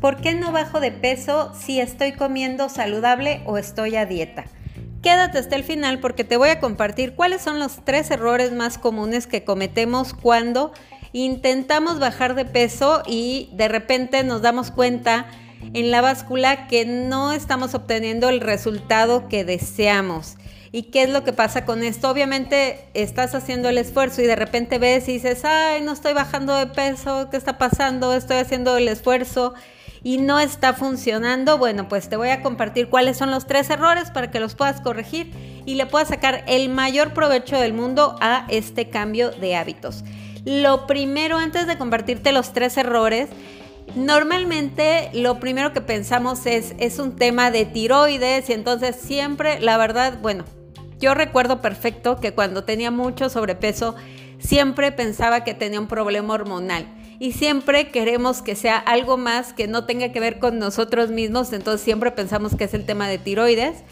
¿Por qué no bajo de peso si estoy comiendo saludable o estoy a dieta? Quédate hasta el final porque te voy a compartir cuáles son los tres errores más comunes que cometemos cuando intentamos bajar de peso y de repente nos damos cuenta en la báscula que no estamos obteniendo el resultado que deseamos. ¿Y qué es lo que pasa con esto? Obviamente estás haciendo el esfuerzo y de repente ves y dices, ay, no estoy bajando de peso, ¿qué está pasando? Estoy haciendo el esfuerzo y no está funcionando, bueno, pues te voy a compartir cuáles son los tres errores para que los puedas corregir y le puedas sacar el mayor provecho del mundo a este cambio de hábitos. Lo primero, antes de compartirte los tres errores, Normalmente lo primero que pensamos es, es un tema de tiroides y entonces siempre, la verdad, bueno, yo recuerdo perfecto que cuando tenía mucho sobrepeso, siempre pensaba que tenía un problema hormonal y siempre queremos que sea algo más que no tenga que ver con nosotros mismos, entonces siempre pensamos que es el tema de tiroides.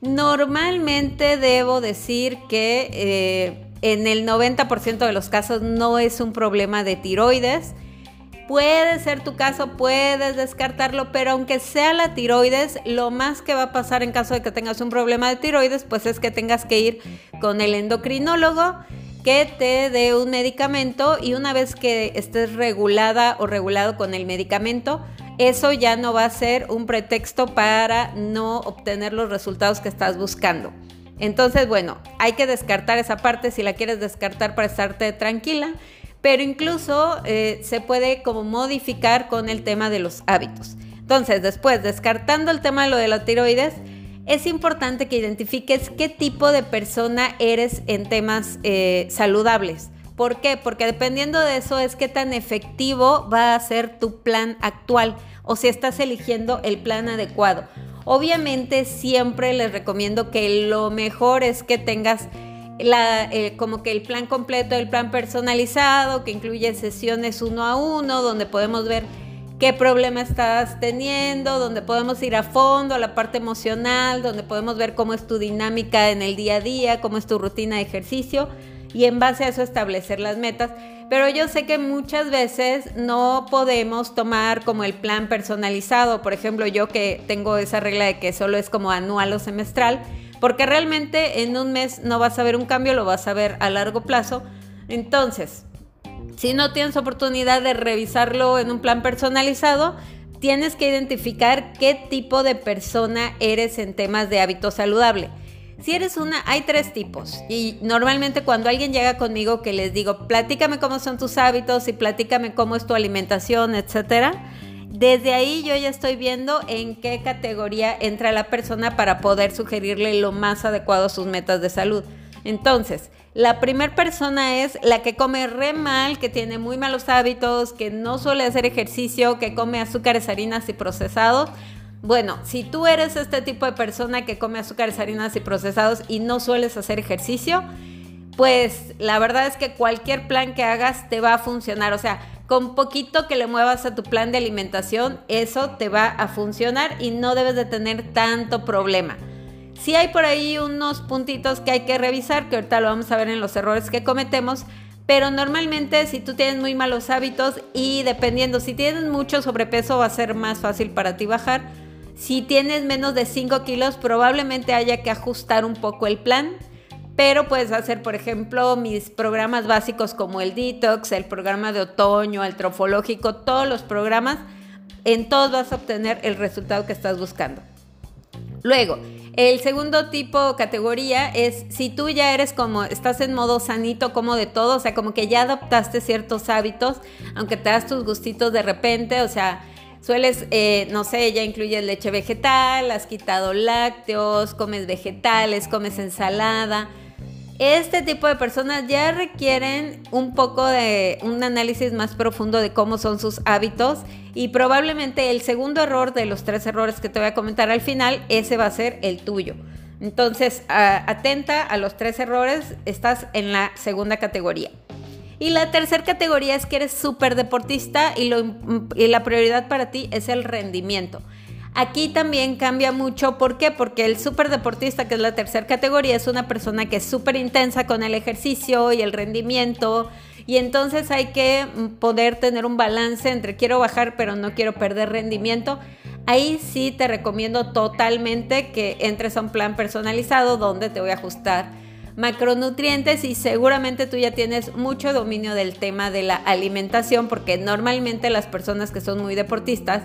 Normalmente debo decir que eh, en el 90% de los casos no es un problema de tiroides. Puede ser tu caso, puedes descartarlo, pero aunque sea la tiroides, lo más que va a pasar en caso de que tengas un problema de tiroides, pues es que tengas que ir con el endocrinólogo que te dé un medicamento y una vez que estés regulada o regulado con el medicamento, eso ya no va a ser un pretexto para no obtener los resultados que estás buscando. Entonces, bueno, hay que descartar esa parte si la quieres descartar para estarte tranquila, pero incluso eh, se puede como modificar con el tema de los hábitos. Entonces, después, descartando el tema de lo de la tiroides, es importante que identifiques qué tipo de persona eres en temas eh, saludables. ¿Por qué? Porque dependiendo de eso es qué tan efectivo va a ser tu plan actual o si estás eligiendo el plan adecuado. Obviamente siempre les recomiendo que lo mejor es que tengas la, eh, como que el plan completo, el plan personalizado, que incluye sesiones uno a uno, donde podemos ver qué problema estás teniendo, donde podemos ir a fondo a la parte emocional, donde podemos ver cómo es tu dinámica en el día a día, cómo es tu rutina de ejercicio y en base a eso establecer las metas. Pero yo sé que muchas veces no podemos tomar como el plan personalizado, por ejemplo, yo que tengo esa regla de que solo es como anual o semestral, porque realmente en un mes no vas a ver un cambio, lo vas a ver a largo plazo. Entonces, si no tienes oportunidad de revisarlo en un plan personalizado, tienes que identificar qué tipo de persona eres en temas de hábito saludable. Si eres una, hay tres tipos. Y normalmente cuando alguien llega conmigo que les digo, platícame cómo son tus hábitos y platícame cómo es tu alimentación, etcétera. Desde ahí yo ya estoy viendo en qué categoría entra la persona para poder sugerirle lo más adecuado a sus metas de salud. Entonces, la primera persona es la que come re mal, que tiene muy malos hábitos, que no suele hacer ejercicio, que come azúcares, harinas y procesados. Bueno, si tú eres este tipo de persona que come azúcares, harinas y procesados y no sueles hacer ejercicio, pues la verdad es que cualquier plan que hagas te va a funcionar. O sea, con poquito que le muevas a tu plan de alimentación, eso te va a funcionar y no debes de tener tanto problema. Sí hay por ahí unos puntitos que hay que revisar, que ahorita lo vamos a ver en los errores que cometemos, pero normalmente si tú tienes muy malos hábitos y dependiendo, si tienes mucho sobrepeso va a ser más fácil para ti bajar. Si tienes menos de 5 kilos probablemente haya que ajustar un poco el plan, pero puedes hacer por ejemplo mis programas básicos como el detox, el programa de otoño, el trofológico, todos los programas, en todos vas a obtener el resultado que estás buscando. Luego, el segundo tipo categoría es si tú ya eres como, estás en modo sanito como de todo, o sea, como que ya adoptaste ciertos hábitos, aunque te das tus gustitos de repente, o sea, sueles, eh, no sé, ya incluyes leche vegetal, has quitado lácteos, comes vegetales, comes ensalada este tipo de personas ya requieren un poco de un análisis más profundo de cómo son sus hábitos y probablemente el segundo error de los tres errores que te voy a comentar al final, ese va a ser el tuyo. Entonces, atenta a los tres errores, estás en la segunda categoría. Y la tercera categoría es que eres súper deportista y, y la prioridad para ti es el rendimiento. Aquí también cambia mucho, ¿por qué? Porque el deportista, que es la tercera categoría, es una persona que es súper intensa con el ejercicio y el rendimiento Y entonces hay que poder tener un balance entre quiero bajar pero no quiero perder rendimiento. Ahí sí te recomiendo totalmente que entres a un plan personalizado donde te voy a ajustar macronutrientes y seguramente tú ya tienes mucho dominio del tema de la alimentación porque normalmente las personas que son muy deportistas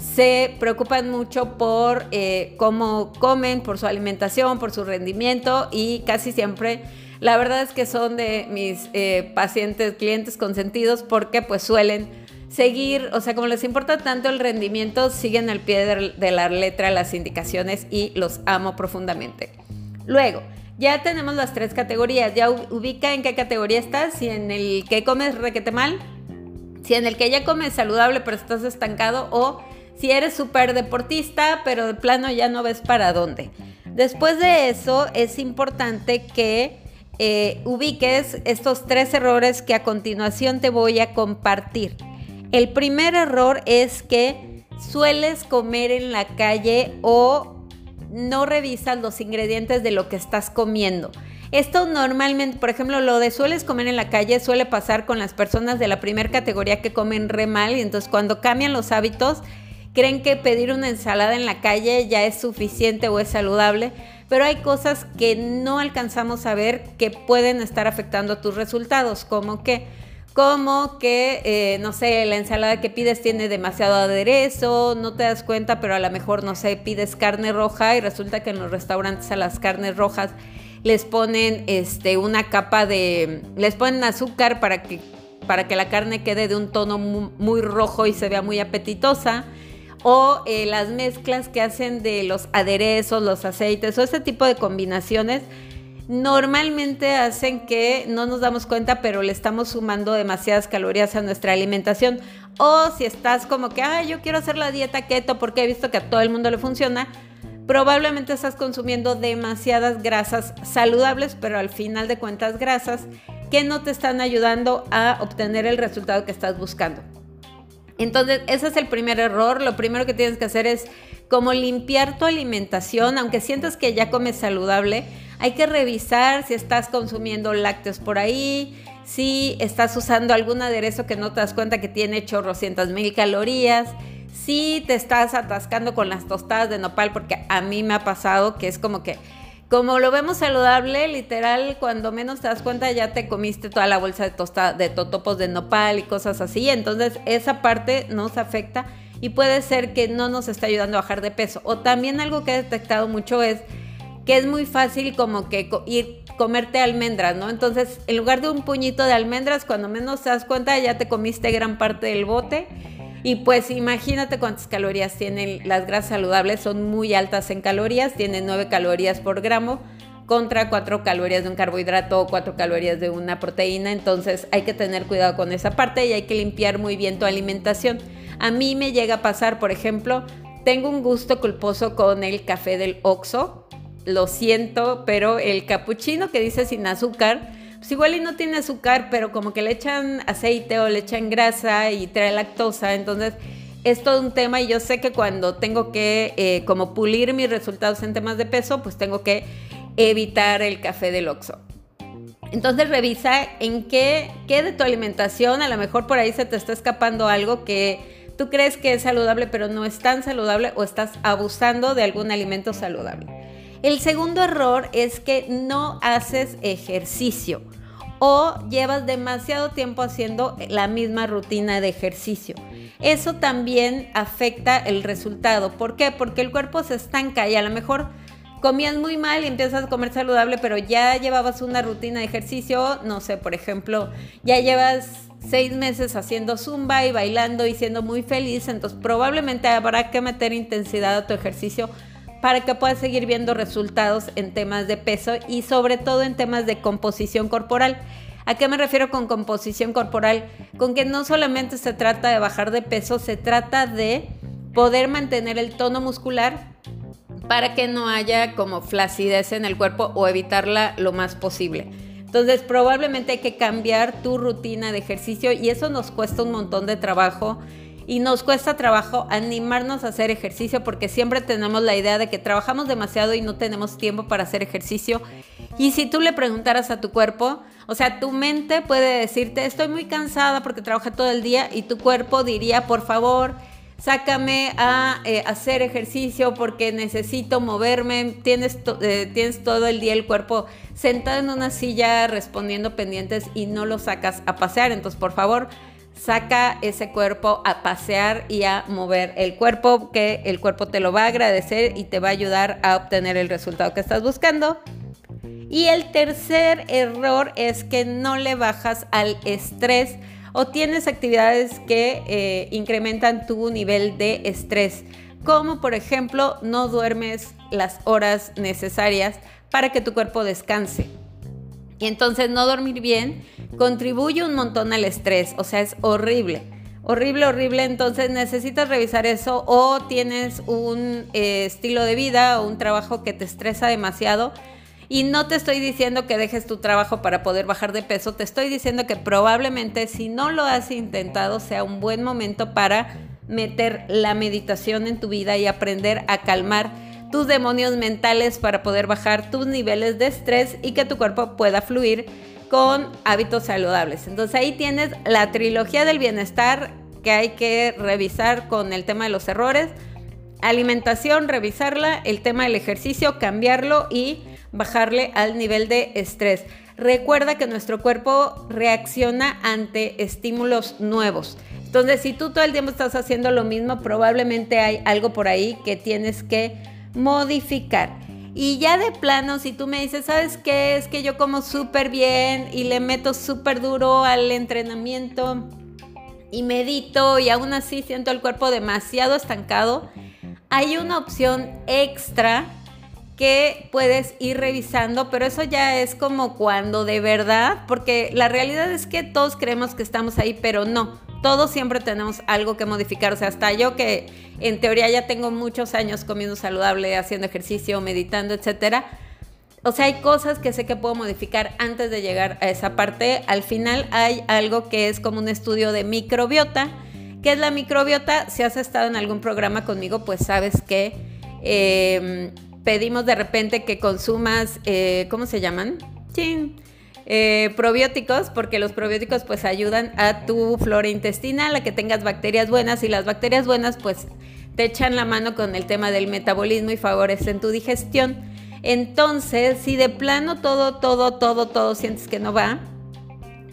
se preocupan mucho por eh, cómo comen, por su alimentación, por su rendimiento y casi siempre la verdad es que son de mis eh, pacientes, clientes consentidos porque pues suelen seguir, o sea, como les importa tanto el rendimiento, siguen al pie de, la letra las indicaciones y los amo profundamente. Luego, ya tenemos las tres categorías. Ya ubica en qué categoría estás. Si en el que comes requete mal, si en el que ya comes saludable pero estás estancado o si eres súper deportista pero de plano ya no ves para dónde. Después de eso es importante que eh, ubiques estos tres errores que a continuación te voy a compartir. El primer error es que sueles comer en la calle o no revisas los ingredientes de lo que estás comiendo. Esto normalmente, por ejemplo, lo de sueles comer en la calle suele pasar con las personas de la primera categoría que comen re mal y entonces cuando cambian los hábitos creen que pedir una ensalada en la calle ya es suficiente o es saludable, pero hay cosas que no alcanzamos a ver que pueden estar afectando tus resultados, como que como que, eh, no sé, la ensalada que pides tiene demasiado aderezo, no te das cuenta, pero a lo mejor, no sé, pides carne roja y resulta que en los restaurantes a las carnes rojas les ponen este, una capa de, les ponen azúcar para que, para que la carne quede de un tono muy, rojo y se vea muy apetitosa. O eh, las mezclas que hacen de los aderezos, los aceites o ese tipo de combinaciones normalmente hacen que no nos damos cuenta, pero le estamos sumando demasiadas calorías a nuestra alimentación. O si estás como que, ah, yo quiero hacer la dieta keto porque he visto que a todo el mundo le funciona, probablemente estás consumiendo demasiadas grasas saludables, pero al final de cuentas grasas que no te están ayudando a obtener el resultado que estás buscando. Entonces, ese es el primer error. Lo primero que tienes que hacer es como limpiar tu alimentación, aunque sientas que ya comes saludable, hay que revisar si estás consumiendo lácteos por ahí, si estás usando algún aderezo que no te das cuenta que tiene chorrocientas mil calorías, si te estás atascando con las tostadas de nopal, porque a mí me ha pasado que es como que como lo vemos saludable, literal, cuando menos te das cuenta ya te comiste toda la bolsa de tostada, de totopos de nopal y cosas así. Entonces esa parte nos afecta y puede ser que no nos está ayudando a bajar de peso. O también algo que he detectado mucho es que es muy fácil como que ir comerte almendras, ¿no? Entonces, en lugar de un puñito de almendras, cuando menos te das cuenta ya te comiste gran parte del bote y pues imagínate cuántas calorías tienen las grasas saludables, son muy altas en calorías, tienen 9 calorías por gramo contra 4 calorías de un carbohidrato o 4 calorías de una proteína, entonces hay que tener cuidado con esa parte y hay que limpiar muy bien tu alimentación. A mí me llega a pasar, por ejemplo, tengo un gusto culposo con el café del Oxxo, lo siento, pero el capuchino que dice sin azúcar, pues igual y no tiene azúcar, pero como que le echan aceite o le echan grasa y trae lactosa, entonces es todo un tema y yo sé que cuando tengo que eh, como pulir mis resultados en temas de peso, pues tengo que evitar el café del Oxxo. Entonces revisa en qué, qué de tu alimentación, a lo mejor por ahí se te está escapando algo que tú crees que es saludable, pero no es tan saludable o estás abusando de algún alimento saludable. El segundo error es que no haces ejercicio o llevas demasiado tiempo haciendo la misma rutina de ejercicio. Eso también afecta el resultado. ¿Por qué? Porque el cuerpo se estanca y a lo mejor comías muy mal y empiezas a comer saludable, pero ya llevabas una rutina de ejercicio, no sé, por ejemplo, ya llevas seis meses haciendo zumba y bailando y siendo muy feliz, entonces probablemente habrá que meter intensidad a tu ejercicio para que puedas seguir viendo resultados en temas de peso y sobre todo en temas de composición corporal. ¿A qué me refiero con composición corporal? Con que no solamente se trata de bajar de peso, se trata de poder mantener el tono muscular para que no haya como flacidez en el cuerpo o evitarla lo más posible. Entonces probablemente hay que cambiar tu rutina de ejercicio y eso nos cuesta un montón de trabajo y nos cuesta trabajo animarnos a hacer ejercicio porque siempre tenemos la idea de que trabajamos demasiado y no tenemos tiempo para hacer ejercicio. Y si tú le preguntaras a tu cuerpo, o sea, tu mente puede decirte, estoy muy cansada porque trabaja todo el día y tu cuerpo diría, por favor, sácame a eh, hacer ejercicio porque necesito moverme, tienes, eh, tienes todo el día el cuerpo sentado en una silla respondiendo pendientes y no lo sacas a pasear, entonces por favor saca ese cuerpo a pasear y a mover el cuerpo, que el cuerpo te lo va a agradecer y te va a ayudar a obtener el resultado que estás buscando. Y el tercer error es que no le bajas al estrés o tienes actividades que eh, incrementan tu nivel de estrés, como por ejemplo no duermes las horas necesarias para que tu cuerpo descanse. Y entonces no dormir bien contribuye un montón al estrés, o sea, es horrible. Horrible, horrible, entonces necesitas revisar eso o tienes un eh, estilo de vida o un trabajo que te estresa demasiado. Y no te estoy diciendo que dejes tu trabajo para poder bajar de peso, te estoy diciendo que probablemente si no lo has intentado sea un buen momento para meter la meditación en tu vida y aprender a calmar tus demonios mentales para poder bajar tus niveles de estrés y que tu cuerpo pueda fluir con hábitos saludables. Entonces ahí tienes la trilogía del bienestar que hay que revisar con el tema de los errores. Alimentación, revisarla, el tema del ejercicio, cambiarlo y bajarle al nivel de estrés. Recuerda que nuestro cuerpo reacciona ante estímulos nuevos. Entonces, si tú todo el tiempo estás haciendo lo mismo, probablemente hay algo por ahí que tienes que modificar. Y ya de plano, si tú me dices, ¿sabes qué? Es que yo como súper bien y le meto súper duro al entrenamiento y medito y aún así siento el cuerpo demasiado estancado, hay una opción extra que puedes ir revisando, pero eso ya es como cuando de verdad, porque la realidad es que todos creemos que estamos ahí, pero no todos siempre tenemos algo que modificar. O sea, hasta yo que en teoría ya tengo muchos años comiendo saludable, haciendo ejercicio, meditando, etcétera. O sea, hay cosas que sé que puedo modificar antes de llegar a esa parte. Al final hay algo que es como un estudio de microbiota. ¿Qué es la microbiota? Si has estado en algún programa conmigo, pues sabes que em, pedimos de repente que consumas, eh, ¿cómo se llaman? Sí eh, probióticos, porque los probióticos pues ayudan a tu flora intestinal, a que tengas bacterias buenas y las bacterias buenas pues te echan la mano con el tema del metabolismo y favorecen tu digestión. Entonces, si de plano todo, todo, todo, todo sientes que no va,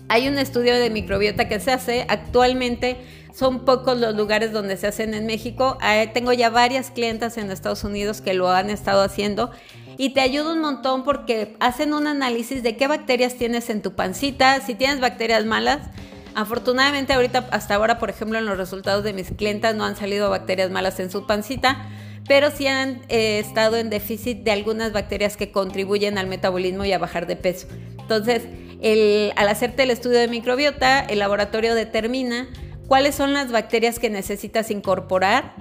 hay un estudio de microbiota que se hace actualmente. Son pocos los lugares donde se hacen en México. Tengo ya varias clientas en Estados Unidos que lo han estado haciendo y te ayuda un montón porque hacen un análisis de qué bacterias tienes en tu pancita, si tienes bacterias malas. Afortunadamente ahorita, hasta ahora, por ejemplo, en los resultados de mis clientas no han salido bacterias malas en su pancita, pero sí han eh, estado en déficit de algunas bacterias que contribuyen al metabolismo y a bajar de peso. Entonces, al hacerte el estudio de microbiota, el laboratorio determina cuáles son las bacterias que necesitas incorporar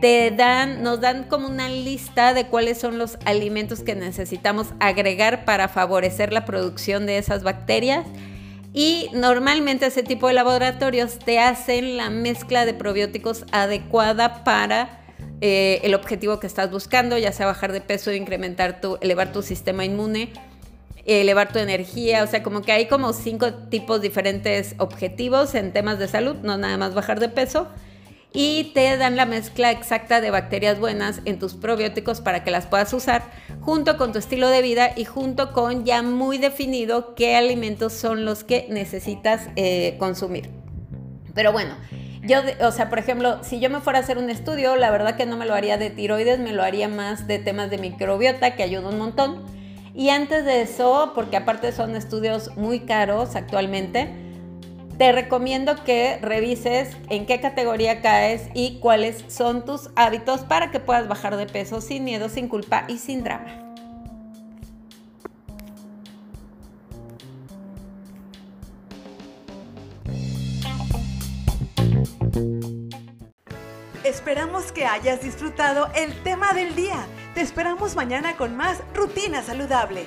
te dan, nos dan como una lista de cuáles son los alimentos que necesitamos agregar para favorecer la producción de esas bacterias. Y normalmente ese tipo de laboratorios te hacen la mezcla de probióticos adecuada para eh, el objetivo que estás buscando, ya sea bajar de peso, incrementar tu, elevar tu sistema inmune, elevar tu energía, o sea, como que hay como cinco tipos diferentes objetivos en temas de salud, no nada más bajar de peso y te dan la mezcla exacta de bacterias buenas en tus probióticos para que las puedas usar junto con tu estilo de vida y junto con ya muy definido qué alimentos son los que necesitas eh, consumir. Pero bueno, yo, o sea, por ejemplo, si yo me fuera a hacer un estudio, la verdad que no me lo haría de tiroides, me lo haría más de temas de microbiota, que ayuda un montón. Y antes de eso, porque aparte son estudios muy caros actualmente, te recomiendo que revises en qué categoría caes y cuáles son tus hábitos para que puedas bajar de peso sin miedo, sin culpa y sin drama. Esperamos que hayas disfrutado el tema del día. Te esperamos mañana con más rutina saludable.